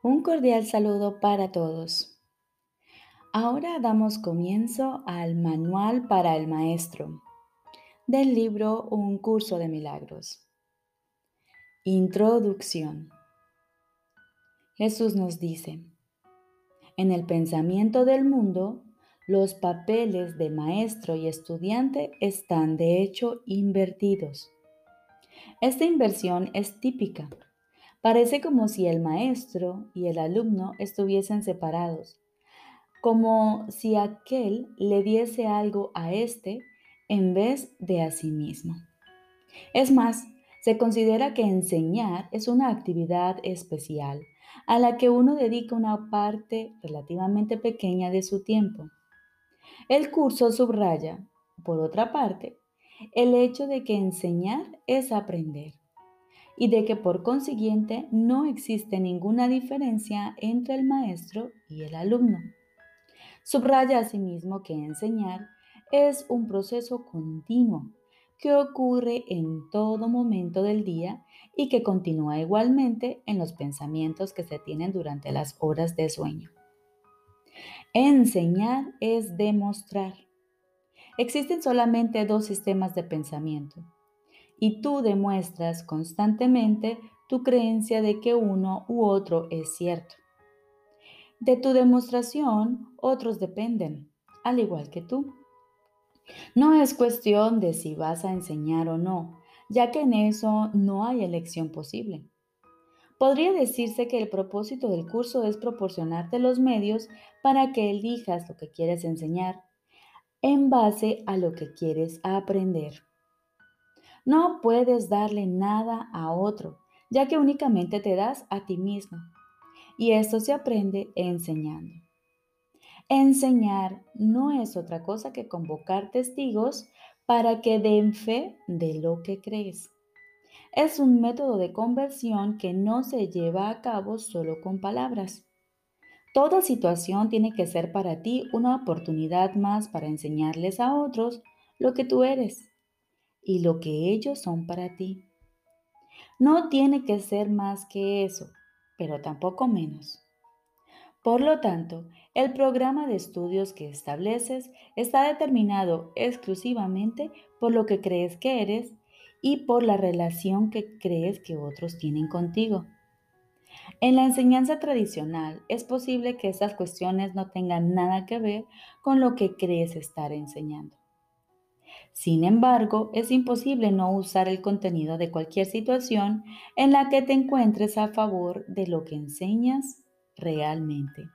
Un cordial saludo para todos. Ahora damos comienzo al Manual para el Maestro del libro Un curso de milagros. Introducción. Jesús nos dice, en el pensamiento del mundo, los papeles de maestro y estudiante están de hecho invertidos. Esta inversión es típica Parece como si el maestro y el alumno estuviesen separados, como si aquel le diese algo a éste en vez de a sí mismo. Es más, se considera que enseñar es una actividad especial a la que uno dedica una parte relativamente pequeña de su tiempo. El curso subraya, por otra parte, el hecho de que enseñar es aprender y de que por consiguiente no existe ninguna diferencia entre el maestro y el alumno. Subraya asimismo que enseñar es un proceso continuo que ocurre en todo momento del día y que continúa igualmente en los pensamientos que se tienen durante las horas de sueño. Enseñar es demostrar. Existen solamente dos sistemas de pensamiento, y tú demuestras constantemente tu creencia de que uno u otro es cierto. De tu demostración, otros dependen, al igual que tú. No es cuestión de si vas a enseñar o no, ya que en eso no hay elección posible. Podría decirse que el propósito del curso es proporcionarte los medios para que elijas lo que quieres enseñar en base a lo que quieres aprender. No puedes darle nada a otro, ya que únicamente te das a ti mismo. Y esto se aprende enseñando. Enseñar no es otra cosa que convocar testigos para que den fe de lo que crees. Es un método de conversión que no se lleva a cabo solo con palabras. Toda situación tiene que ser para ti una oportunidad más para enseñarles a otros lo que tú eres y lo que ellos son para ti. No tiene que ser más que eso, pero tampoco menos. Por lo tanto, el programa de estudios que estableces está determinado exclusivamente por lo que crees que eres y por la relación que crees que otros tienen contigo. En la enseñanza tradicional es posible que estas cuestiones no tengan nada que ver con lo que crees estar enseñando. Sin embargo, es imposible no usar el contenido de cualquier situación en la que te encuentres a favor de lo que enseñas realmente.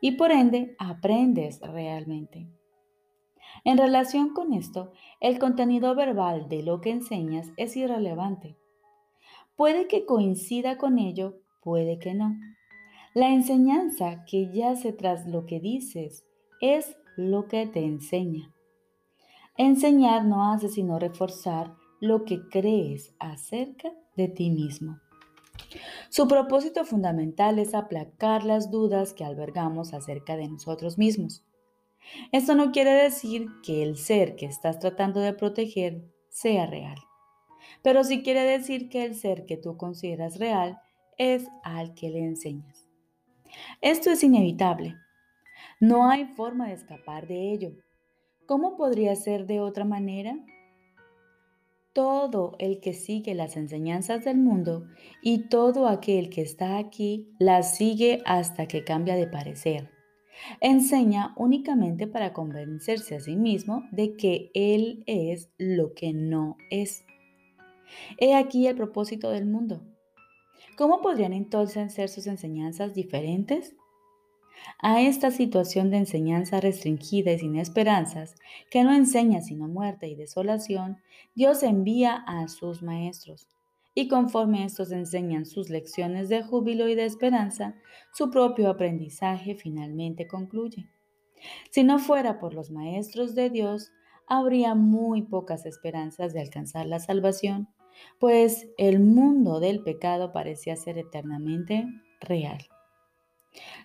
Y por ende, aprendes realmente. En relación con esto, el contenido verbal de lo que enseñas es irrelevante. Puede que coincida con ello, puede que no. La enseñanza que yace tras lo que dices es lo que te enseña. Enseñar no hace sino reforzar lo que crees acerca de ti mismo. Su propósito fundamental es aplacar las dudas que albergamos acerca de nosotros mismos. Esto no quiere decir que el ser que estás tratando de proteger sea real, pero sí quiere decir que el ser que tú consideras real es al que le enseñas. Esto es inevitable. No hay forma de escapar de ello. ¿Cómo podría ser de otra manera? Todo el que sigue las enseñanzas del mundo y todo aquel que está aquí las sigue hasta que cambia de parecer. Enseña únicamente para convencerse a sí mismo de que él es lo que no es. He aquí el propósito del mundo. ¿Cómo podrían entonces ser sus enseñanzas diferentes? A esta situación de enseñanza restringida y sin esperanzas, que no enseña sino muerte y desolación, Dios envía a sus maestros. Y conforme estos enseñan sus lecciones de júbilo y de esperanza, su propio aprendizaje finalmente concluye. Si no fuera por los maestros de Dios, habría muy pocas esperanzas de alcanzar la salvación, pues el mundo del pecado parecía ser eternamente real.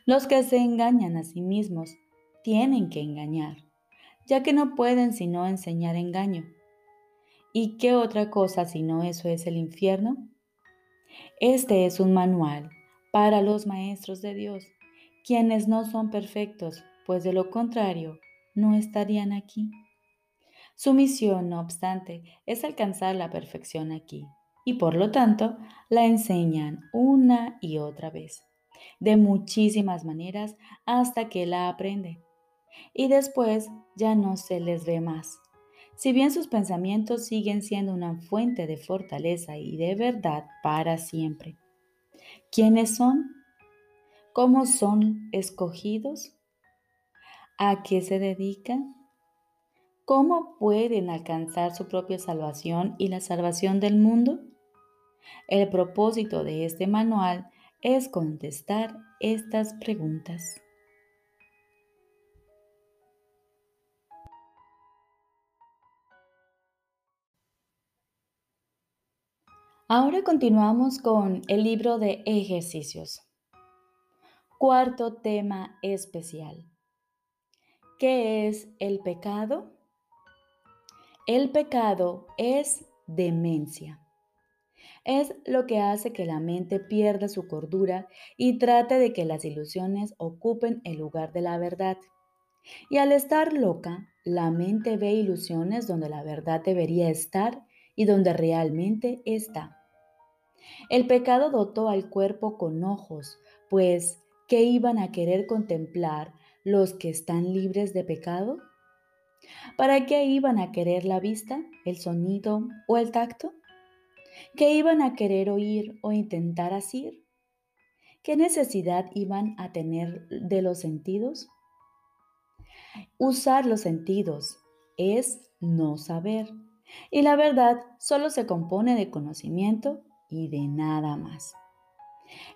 Los que se engañan a sí mismos tienen que engañar, ya que no pueden sino enseñar engaño. ¿Y qué otra cosa si no eso es el infierno? Este es un manual, para los maestros de Dios, quienes no son perfectos, pues de lo contrario no estarían aquí. Su misión, no obstante, es alcanzar la perfección aquí, y por lo tanto la enseñan una y otra vez, de muchísimas maneras hasta que la aprende. Y después ya no se les ve más. Si bien sus pensamientos siguen siendo una fuente de fortaleza y de verdad para siempre. ¿Quiénes son? ¿Cómo son escogidos? ¿A qué se dedican? ¿Cómo pueden alcanzar su propia salvación y la salvación del mundo? El propósito de este manual es contestar estas preguntas. Ahora continuamos con el libro de ejercicios. Cuarto tema especial. ¿Qué es el pecado? El pecado es demencia. Es lo que hace que la mente pierda su cordura y trate de que las ilusiones ocupen el lugar de la verdad. Y al estar loca, la mente ve ilusiones donde la verdad debería estar y donde realmente está. El pecado dotó al cuerpo con ojos, pues ¿qué iban a querer contemplar los que están libres de pecado? ¿Para qué iban a querer la vista, el sonido o el tacto? ¿Qué iban a querer oír o intentar asir? ¿Qué necesidad iban a tener de los sentidos? Usar los sentidos es no saber. Y la verdad solo se compone de conocimiento y de nada más.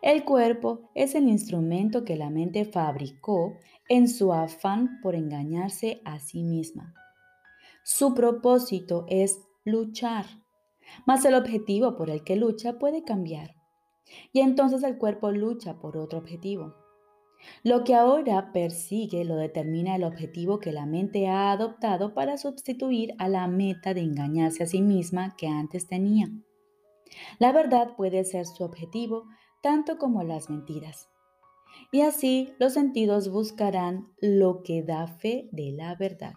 El cuerpo es el instrumento que la mente fabricó en su afán por engañarse a sí misma. Su propósito es luchar, mas el objetivo por el que lucha puede cambiar. Y entonces el cuerpo lucha por otro objetivo. Lo que ahora persigue lo determina el objetivo que la mente ha adoptado para sustituir a la meta de engañarse a sí misma que antes tenía. La verdad puede ser su objetivo tanto como las mentiras. Y así los sentidos buscarán lo que da fe de la verdad.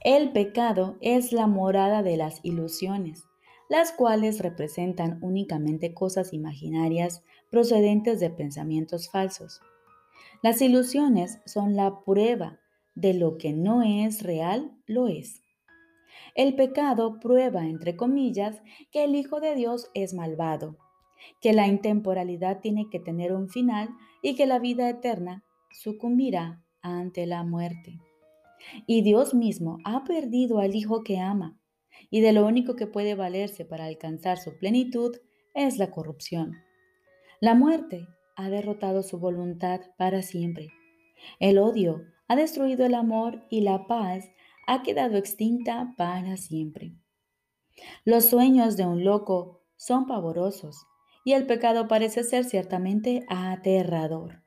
El pecado es la morada de las ilusiones, las cuales representan únicamente cosas imaginarias procedentes de pensamientos falsos. Las ilusiones son la prueba de lo que no es real, lo es. El pecado prueba, entre comillas, que el Hijo de Dios es malvado, que la intemporalidad tiene que tener un final y que la vida eterna sucumbirá ante la muerte. Y Dios mismo ha perdido al Hijo que ama, y de lo único que puede valerse para alcanzar su plenitud es la corrupción. La muerte ha derrotado su voluntad para siempre. El odio ha destruido el amor y la paz ha quedado extinta para siempre. Los sueños de un loco son pavorosos y el pecado parece ser ciertamente aterrador.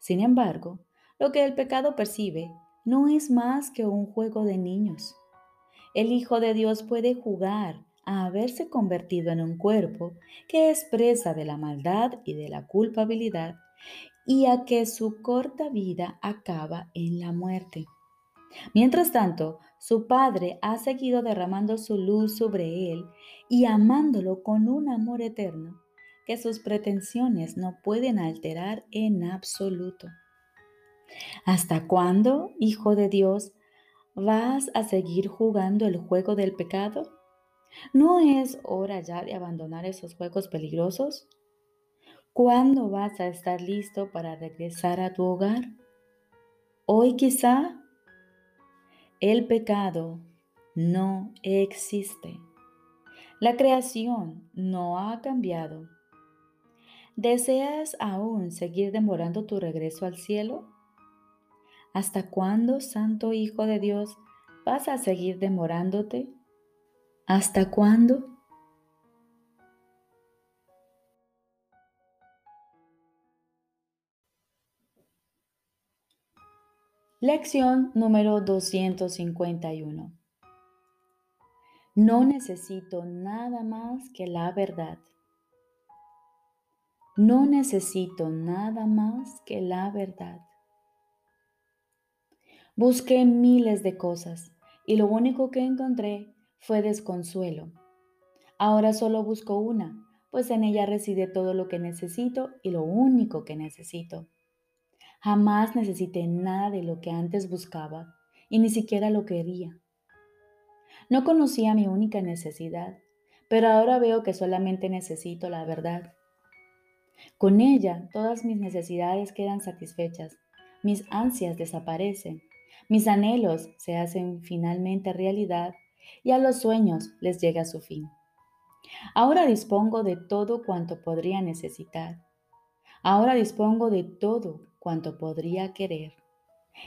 Sin embargo, lo que el pecado percibe no es más que un juego de niños. El Hijo de Dios puede jugar a haberse convertido en un cuerpo que es presa de la maldad y de la culpabilidad y a que su corta vida acaba en la muerte. Mientras tanto, su padre ha seguido derramando su luz sobre él y amándolo con un amor eterno que sus pretensiones no pueden alterar en absoluto. ¿Hasta cuándo, Hijo de Dios, vas a seguir jugando el juego del pecado? ¿No es hora ya de abandonar esos juegos peligrosos? ¿Cuándo vas a estar listo para regresar a tu hogar? ¿Hoy quizá? El pecado no existe. La creación no ha cambiado. ¿Deseas aún seguir demorando tu regreso al cielo? ¿Hasta cuándo, Santo Hijo de Dios, vas a seguir demorándote? ¿Hasta cuándo? Lección número 251. No necesito nada más que la verdad. No necesito nada más que la verdad. Busqué miles de cosas y lo único que encontré fue desconsuelo. Ahora solo busco una, pues en ella reside todo lo que necesito y lo único que necesito. Jamás necesité nada de lo que antes buscaba y ni siquiera lo quería. No conocía mi única necesidad, pero ahora veo que solamente necesito la verdad. Con ella todas mis necesidades quedan satisfechas, mis ansias desaparecen, mis anhelos se hacen finalmente realidad y a los sueños les llega su fin. Ahora dispongo de todo cuanto podría necesitar. Ahora dispongo de todo cuanto podría querer.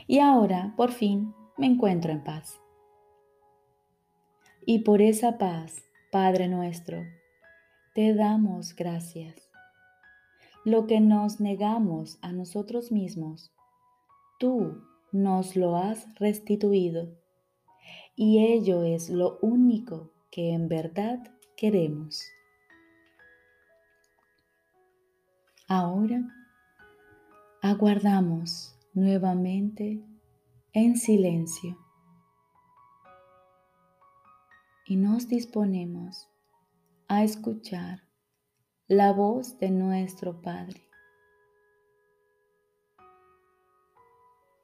Y ahora, por fin, me encuentro en paz. Y por esa paz, Padre nuestro, te damos gracias lo que nos negamos a nosotros mismos, tú nos lo has restituido. Y ello es lo único que en verdad queremos. Ahora aguardamos nuevamente en silencio y nos disponemos a escuchar la voz de nuestro Padre.